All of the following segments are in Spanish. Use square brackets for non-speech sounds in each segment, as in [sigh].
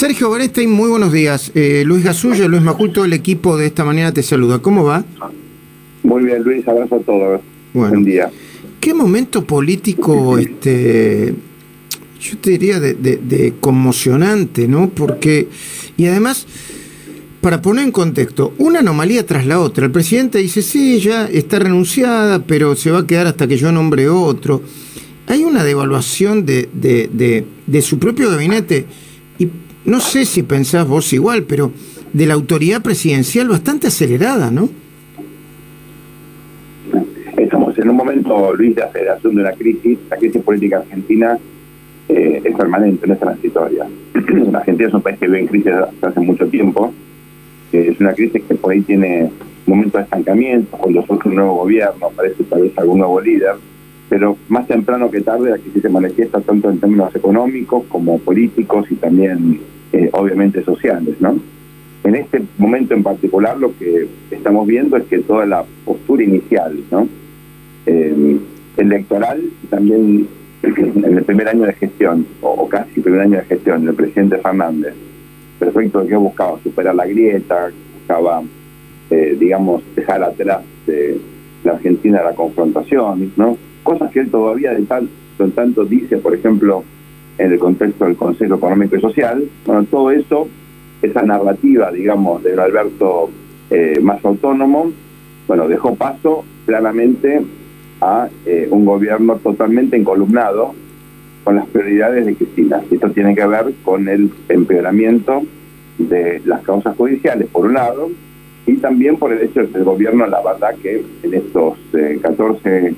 Sergio Borestein, muy buenos días. Eh, Luis Gasullo, Luis Majul, todo el equipo de esta manera te saluda. ¿Cómo va? Muy bien, Luis, abrazo a todos. Buen día. ¿Qué momento político, este, yo te diría, de, conmocionante, ¿no? Porque, y además, para poner en contexto, una anomalía tras la otra. El presidente dice, sí, ya está renunciada, pero se va a quedar hasta que yo nombre otro. Hay una devaluación de, de, de su propio gabinete, y no sé si pensás vos igual, pero de la autoridad presidencial bastante acelerada, ¿no? en un momento, Luis, de aceleración de una crisis. La crisis política argentina eh, es permanente, no es transitoria. [clears throat] Argentina es un país que vive en crisis hace mucho tiempo. es una crisis que por ahí tiene momentos de estancamiento, cuando surge un nuevo gobierno, aparece tal vez algún nuevo líder, pero más temprano que tarde la crisis se manifiesta tanto en términos económicos como políticos y también, eh, obviamente, sociales, ¿no? En este momento en particular lo que estamos viendo es que toda la postura inicial, ¿no? eh, electoral también en el primer año de gestión, o, casi primer año de gestión, del presidente Fernández, perfecto que buscaba superar la grieta, buscaba, eh, digamos, dejar atrás de la Argentina la confrontación, ¿no? Cosas que él todavía de tal, tanto dice, por ejemplo, en el contexto del Consejo Económico y Social. Bueno, todo eso, esa narrativa, digamos, de Alberto eh, más autónomo, bueno, dejó paso claramente a eh, un gobierno totalmente encolumnado con las prioridades de Cristina. Esto tiene que ver con el empeoramiento de las causas judiciales, por un lado, y también por el hecho de que el gobierno, la verdad que en estos 14 eh,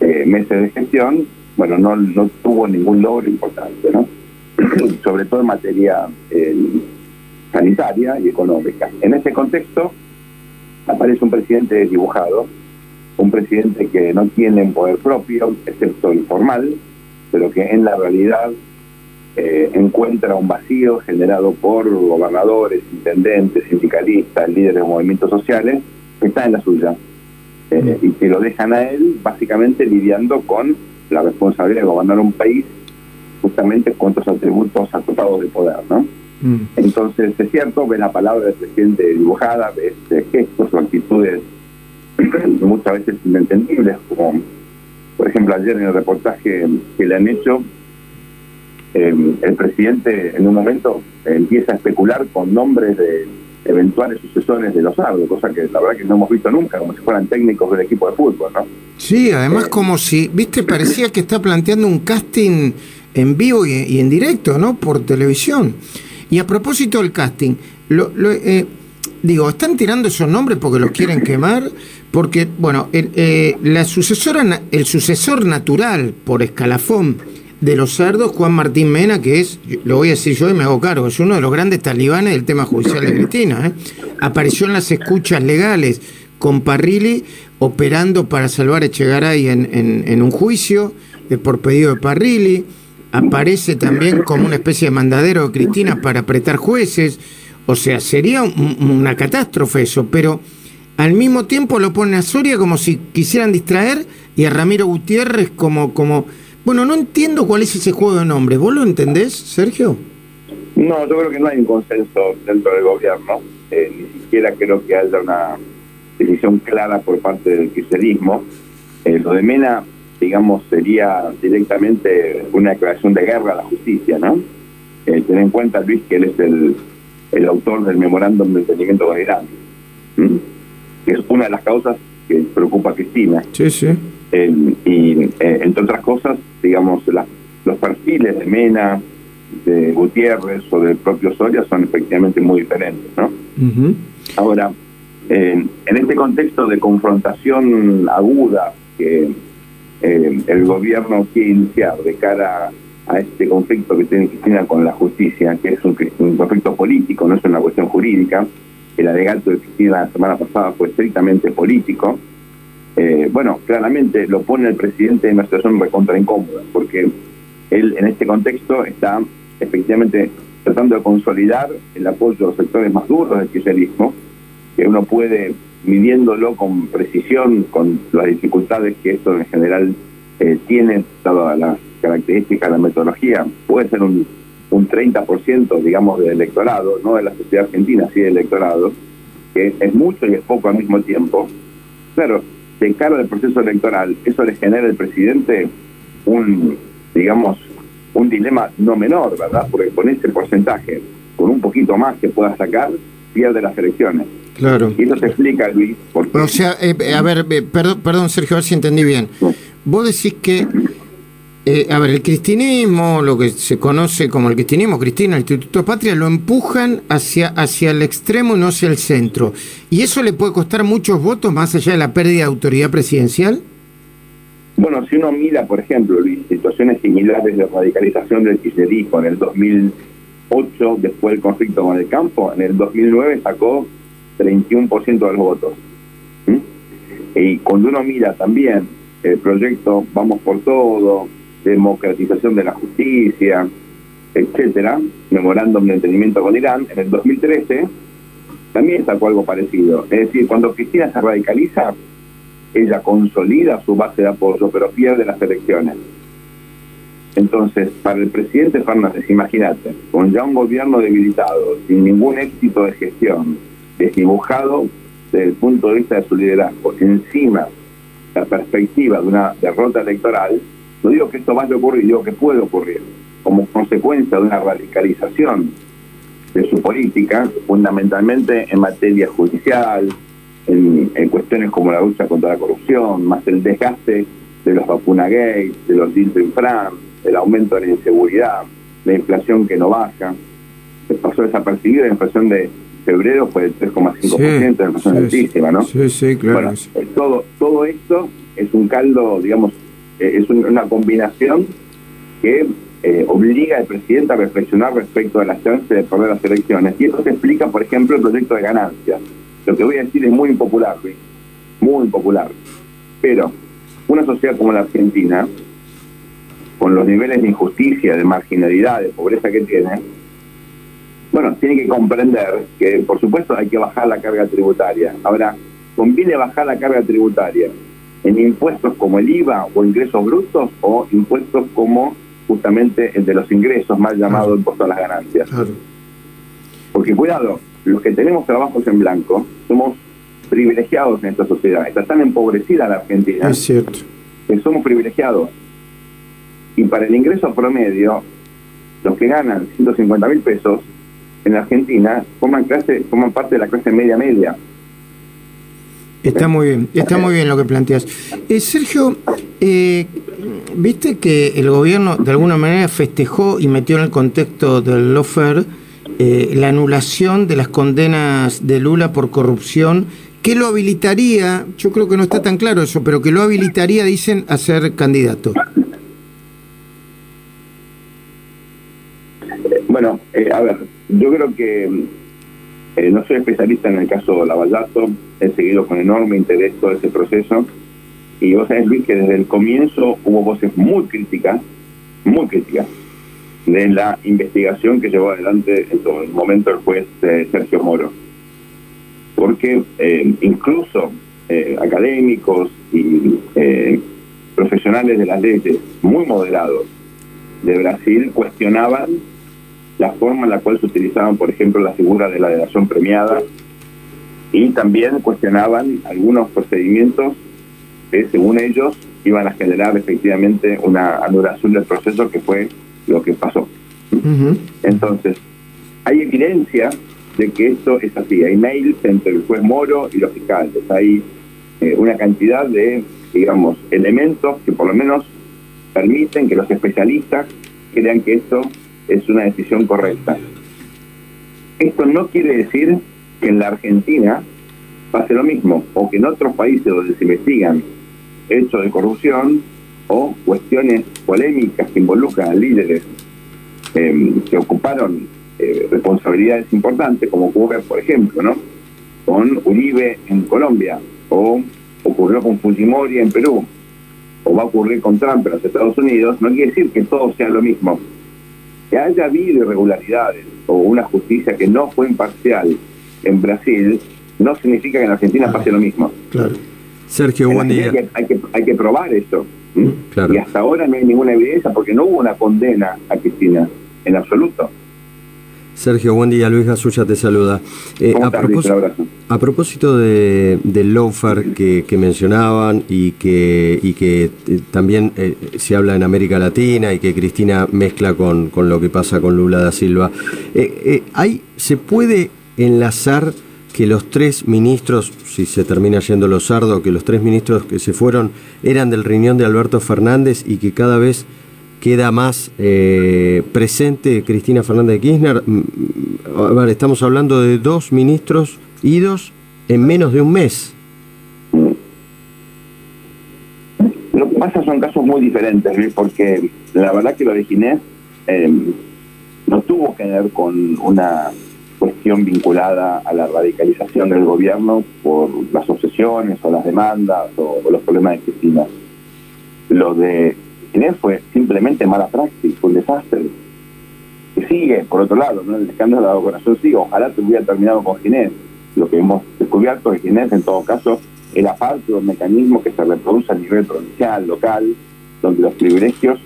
eh, meses de gestión, bueno, no, no tuvo ningún logro importante, ¿no? [clears throat] sobre todo en materia sanitaria y económica. En ese contexto aparece un presidente dibujado, un presidente que no tiene un poder propio, excepto el formal, pero que en la realidad eh, encuentra un vacío generado por gobernadores, intendentes, sindicalistas, líderes de movimientos sociales, que está en la suya. Eh, y que lo dejan a él básicamente lidiando con la responsabilidad de gobernar un país justamente con otros atributos acotados de poder, ¿no? Mm. Entonces, es cierto, ve la palabra del presidente dibujada, ve gestos o actitudes [clears throat] muchas veces inentendibles, como por ejemplo ayer en el reportaje que le han hecho, em, el presidente en un momento empieza a especular con nombres de eventuales sucesores de los árboles, cosa que la verdad que no hemos visto nunca, como si fueran técnicos del equipo de fútbol, ¿no? Sí, además eh, como si, viste, parecía que está planteando un casting en vivo y, en directo, ¿no? Por televisión. Y a propósito del casting, lo, eh, digo, ¿están tirando esos nombres porque los quieren quemar? Porque, bueno, el, eh, la sucesora, el sucesor natural por escalafón de los cerdos, Juan Martín Mena, que es, lo voy a decir yo y me hago cargo, es uno de los grandes talibanes del tema judicial de Cristina. ¿eh? Apareció en las escuchas legales con Parrilli operando para salvar a Echegaray en, en, un juicio eh, por pedido de Parrilli. Aparece también como una especie de mandadero de Cristina para apretar jueces. O sea, sería una catástrofe eso, pero al mismo tiempo lo ponen a Soria como si quisieran distraer y a Ramiro Gutiérrez como, como... Bueno, no entiendo cuál es ese juego de nombres. ¿Vos lo entendés, Sergio? No, yo creo que no hay un consenso dentro del gobierno. Eh, ni siquiera creo que haya una decisión clara por parte del kirchnerismo. Eh, lo de Mena, digamos, sería directamente una declaración de guerra a la justicia, ¿no? Eh, ten en cuenta, Luis, que él es el, el autor del memorándum de entendimiento con Irán que es una de las causas que preocupa a Cristina. Sí, sí. y eh, entre otras cosas, digamos, los perfiles de Mena, de Gutiérrez o del propio Soria son efectivamente muy diferentes, ¿no? Ahora, en este contexto de confrontación aguda que eh, el gobierno quiere iniciar de cara a este conflicto que tiene Cristina con la justicia, que es un, un conflicto político, no es una cuestión jurídica, el alegato de Cristina la semana pasada fue estrictamente político, eh, bueno, claramente lo pone el presidente en una situación recontra incómoda, porque él en este contexto está efectivamente tratando de consolidar el apoyo de los sectores más duros del kirchnerismo, que uno puede, midiéndolo con precisión, con las dificultades que esto en general eh, tiene, todas las características la metodología, puede ser un un 30%, digamos, del electorado, no de la sociedad argentina, sí del electorado, que es mucho y es poco al mismo tiempo. Claro, de cara del proceso electoral, eso le genera al presidente un, digamos, un dilema no menor, ¿verdad? Porque con ese porcentaje, con un poquito más que pueda sacar, pierde las elecciones. Claro. Y eso se explica, Luis. Porque... O sea, eh, a ver, eh, perdón, perdón, Sergio, a ver si entendí bien. Vos decís que, eh, a ver, el cristinismo, lo que se conoce como el cristinismo, Cristina, el Instituto Patria, lo empujan hacia, hacia el extremo y no hacia el centro. ¿Y eso le puede costar muchos votos más allá de la pérdida de autoridad presidencial? Bueno, si uno mira, por ejemplo, situaciones similares de radicalización del kirchnerismo en el 2008, después del conflicto con el campo, en el 2009 sacó 31% de los votos. Y cuando uno mira también el proyecto Vamos por Todo, democratización de la justicia, etcétera, memorándum de entendimiento con Irán, en el 2013 también sacó algo parecido. Es decir, cuando Cristina se radicaliza, ella consolida su base de apoyo, pero pierde las elecciones. Entonces, para el presidente Fernández, imagínate, con ya un gobierno debilitado, sin ningún éxito de gestión, desdibujado desde el punto de vista de su liderazgo, encima la perspectiva de una derrota electoral, no digo que esto vaya a ocurrir, digo que puede ocurrir, como consecuencia de una radicalización de su política, fundamentalmente en materia judicial, en, cuestiones como la lucha contra la corrupción, más el desgaste de los vacuna gay, de los deals infran, el aumento de la inseguridad, la inflación que no baja. Se pasó desapercibida la inflación de febrero fue el 3,5%, de inflación altísima, ¿no? Sí, sí, claro. Eh, todo, todo esto es un caldo, digamos, es una combinación que eh, obliga al presidente a reflexionar respecto a las chances de perder las elecciones. Y eso se explica, por ejemplo, el proyecto de ganancias. Lo que voy a decir es muy impopular, Luis, muy impopular. Pero una sociedad como la Argentina, con los niveles de injusticia, de marginalidad, de pobreza que tiene, bueno, tiene que comprender que, por supuesto, hay que bajar la carga tributaria. Ahora, ¿conviene bajar la carga tributaria en impuestos como el IVA o ingresos brutos o impuestos como justamente el de los ingresos, más llamado impuesto a las ganancias? Porque cuidado, los que tenemos trabajos en blanco somos privilegiados en esta sociedad. Está tan empobrecida la Argentina. Es cierto. Que somos privilegiados. Y para el ingreso promedio, los que ganan 150 mil pesos en Argentina forman, clase, forman parte de la clase media-media. Está muy bien, está muy bien lo que planteas. Eh, Sergio, eh, viste que el gobierno de alguna manera festejó y metió en el contexto del lawfare eh, la anulación de las condenas de Lula por corrupción, que lo habilitaría, yo creo que no está tan claro eso, pero que lo habilitaría, dicen, a ser candidato. Bueno, a ver, yo creo que eh, no soy especialista en el caso Lavallato, he seguido con enorme interés todo ese proceso y vos sabés, Luis, que desde el comienzo hubo voces muy críticas, muy críticas, de la investigación que llevó adelante en todo el momento el juez eh, Sergio Moro. Porque eh, incluso académicos y profesionales de las leyes muy moderados de Brasil cuestionaban la forma en la cual se utilizaban, por ejemplo, la figura de la delación premiada y también cuestionaban algunos procedimientos que, según ellos, iban a generar efectivamente una anulación del proceso que fue lo que pasó. Entonces, hay evidencia de que esto es así. Hay mails entre el juez Moro y los fiscales. Hay eh, una cantidad de, digamos, elementos que por lo menos permiten que los especialistas crean que esto es una decisión correcta. Esto no quiere decir que en la Argentina pase lo mismo, o que en otros países donde se investigan hechos de corrupción o cuestiones polémicas que involucran a líderes Em, que ocuparon eh, responsabilidades importantes, como ocurre, por ejemplo, ¿no? con Uribe en Colombia, o ocurrió con Fujimori en Perú, o va a ocurrir con Trump en los Estados Unidos, no quiere decir que todo sea lo mismo. Que haya habido irregularidades o una justicia que no fue imparcial en Brasil, no significa que en Argentina pase lo mismo. Claro. Sergio, buen día. Hay que, hay que, probar eso. Y hasta ahora no hay ninguna evidencia porque no hubo una condena a Cristina en absoluto. Sergio, buen día. Luis Gasulla te saluda. Eh, a, propósito, a, propósito, de, del lawfare que, que, mencionaban y que, y que eh, también eh, se habla en América Latina y que Cristina mezcla con, con lo que pasa con Lula da Silva, ¿hay, ¿se puede enlazar que los tres ministros, si se termina yendo los sardos, que los tres ministros que se fueron eran del riñón de Alberto Fernández y que cada vez queda más eh, presente Cristina Fernández de Kirchner. Mm, mm, a ver, estamos hablando de dos ministros idos en menos de un mes. Lo que pasa son casos muy diferentes, porque la verdad que lo de Ginés eh, no tuvo que ver con una cuestión vinculada a la radicalización del gobierno por las obsesiones o las demandas o los problemas de Cristina. Lo de Ginés fue simplemente mala praxis, fue un desastre. Que sigue, por otro lado, ¿no? el escándalo de la vacunación sigue. Ojalá te hubiera terminado con Ginés. Lo que hemos descubierto es que Ginés, en todo caso, era parte de un mecanismo que se reproduce a nivel provincial, local, donde los privilegios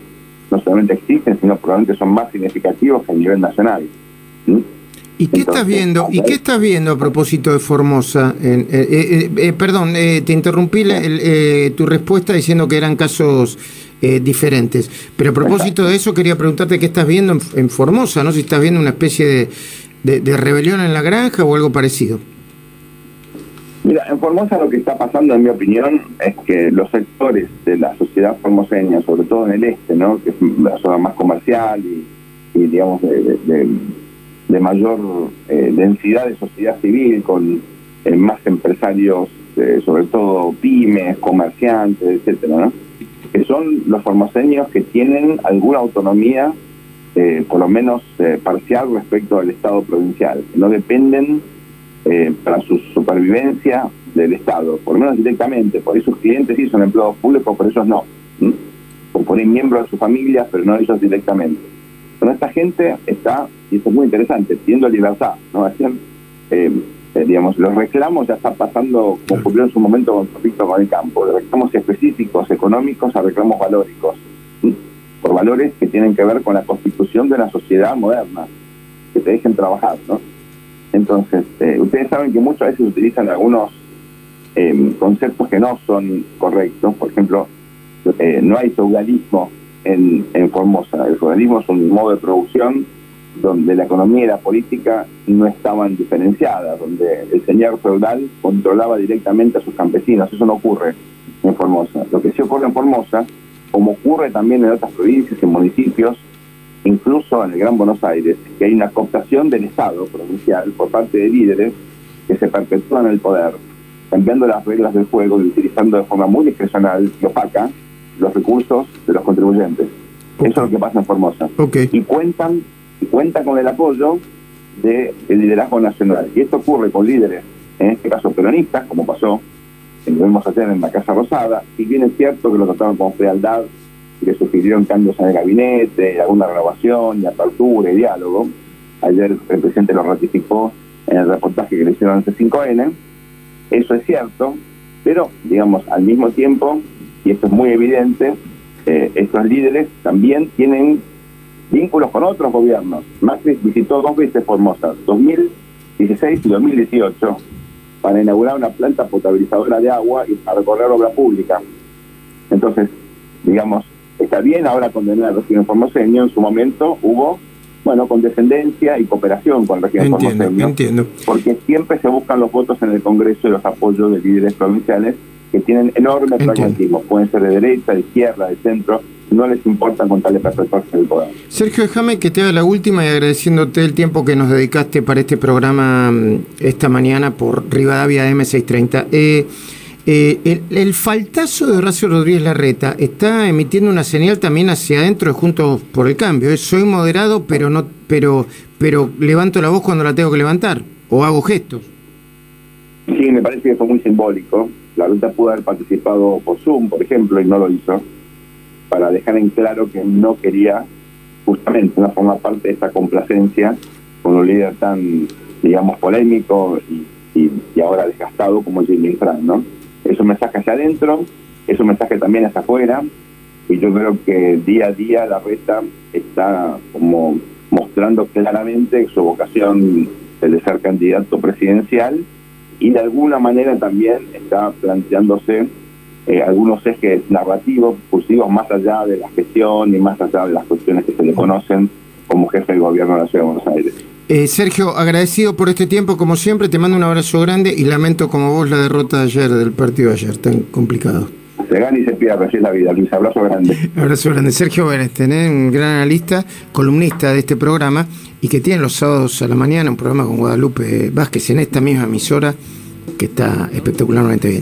no solamente existen, sino probablemente son más significativos que a nivel nacional. ¿Y qué estás viendo? ¿Y qué estás viendo a propósito de Formosa? Eh, eh, eh, perdón, te interrumpí tu respuesta diciendo que eran casos eh, diferentes. Pero a propósito de eso, quería preguntarte qué estás viendo en, Formosa, ¿no? Si estás viendo una especie de, de, rebelión en la granja o algo parecido. Mira, en Formosa lo que está pasando, en mi opinión, es que los sectores de la sociedad formoseña, sobre todo en el este, ¿no? que es la zona más comercial y, digamos, de, mayor eh, densidad de sociedad civil, con eh, más empresarios, sobre todo pymes, comerciantes, etcétera, ¿no? Que son los formoseños que tienen alguna autonomía, eh, por lo menos eh, parcial, respecto al Estado provincial, no dependen eh, para su supervivencia del Estado, por lo menos directamente, por esos clientes sí son empleados públicos, por ellos no, o por miembros de su familia, pero no ellos directamente. Pero esta gente está, y esto es muy interesante, pidiendo libertad, ¿no? Eh, digamos, los reclamos ya están pasando, como ocurrió en su momento con conflicto con el campo, de reclamos específicos, económicos a reclamos valóricos, por valores que tienen que ver con la constitución de una sociedad moderna, que te dejen trabajar, ¿no? Entonces, eh, ustedes saben que muchas veces utilizan algunos eh, conceptos que no son correctos, por ejemplo, no hay feudalismo en, en Formosa, el feudalismo es un modo de producción donde la economía y la política no estaban diferenciadas, donde el señor feudal controlaba directamente a sus campesinos. Eso no ocurre en Formosa. Lo que sí ocurre en Formosa, como ocurre también en otras provincias y municipios, incluso en el Gran Buenos Aires, que hay una cooptación del Estado provincial por parte de líderes que se perpetúan el poder, cambiando las reglas del juego y utilizando de forma muy discrecional y opaca los recursos de los contribuyentes. Eso es lo que pasa en Formosa. Y cuentan y cuenta con el apoyo del liderazgo nacional. Y esto ocurre con líderes, en este caso peronistas, como pasó, que lo vemos hacer en la Casa Rosada, y bien es cierto que lo trataron con frialdad, que sugirieron cambios en el gabinete, alguna renovación, y apertura y diálogo. Ayer el presidente lo ratificó en el reportaje que le hicieron en C5N. Eso es cierto, pero, digamos, al mismo tiempo, y esto es muy evidente, eh, estos líderes también tienen vínculos con otros gobiernos. Macri visitó dos veces Formosa, 2016 y 2018, para inaugurar una planta potabilizadora de agua y para recorrer obra pública. Entonces, digamos, está bien ahora condenar al régimen formoseño, en su momento hubo, bueno, condescendencia y cooperación con el régimen entiendo, Entiendo. Porque siempre se buscan los votos en el Congreso y los apoyos de líderes provinciales que tienen enorme pragmatismo, pueden ser de derecha, de izquierda, de centro, no les importa contarle perpetuarse el poder. Sergio, déjame que te haga la última y agradeciéndote el tiempo que nos dedicaste para este programa mm, esta mañana por Rivadavia M630. Eh, eh, el, faltazo de Horacio Rodríguez Larreta está emitiendo una señal también hacia adentro de Juntos por el Cambio. soy moderado, pero no, pero, pero levanto la voz cuando la tengo que levantar o hago gestos. Sí, me parece que fue muy simbólico. La ruta pudo haber participado por Zoom, por ejemplo, y no lo hizo para dejar en claro que no quería justamente no formar parte de esta complacencia con un líder tan, digamos, polémico y, ahora desgastado como Jimmy Frank, ¿no? Es un mensaje hacia adentro, es un mensaje también hacia afuera, y yo creo que día a día la reta está como mostrando claramente su vocación de ser candidato presidencial y de alguna manera también está planteándose eh, algunos ejes narrativos, discursivos, más allá de la gestión y más allá de las cuestiones que se le conocen como jefe del gobierno de la Ciudad de Buenos Aires. Eh, Sergio, agradecido por este tiempo, como siempre, te mando un abrazo grande y lamento como vos la derrota de ayer, del partido de ayer, tan complicado. Se gana y se pierde, así es la vida, Luis. Abrazo grande. [laughs] abrazo grande. Sergio Beresten, un gran analista, columnista de este programa y que tiene los sábados a la mañana un programa con Guadalupe Vázquez en esta misma emisora que está espectacularmente bien.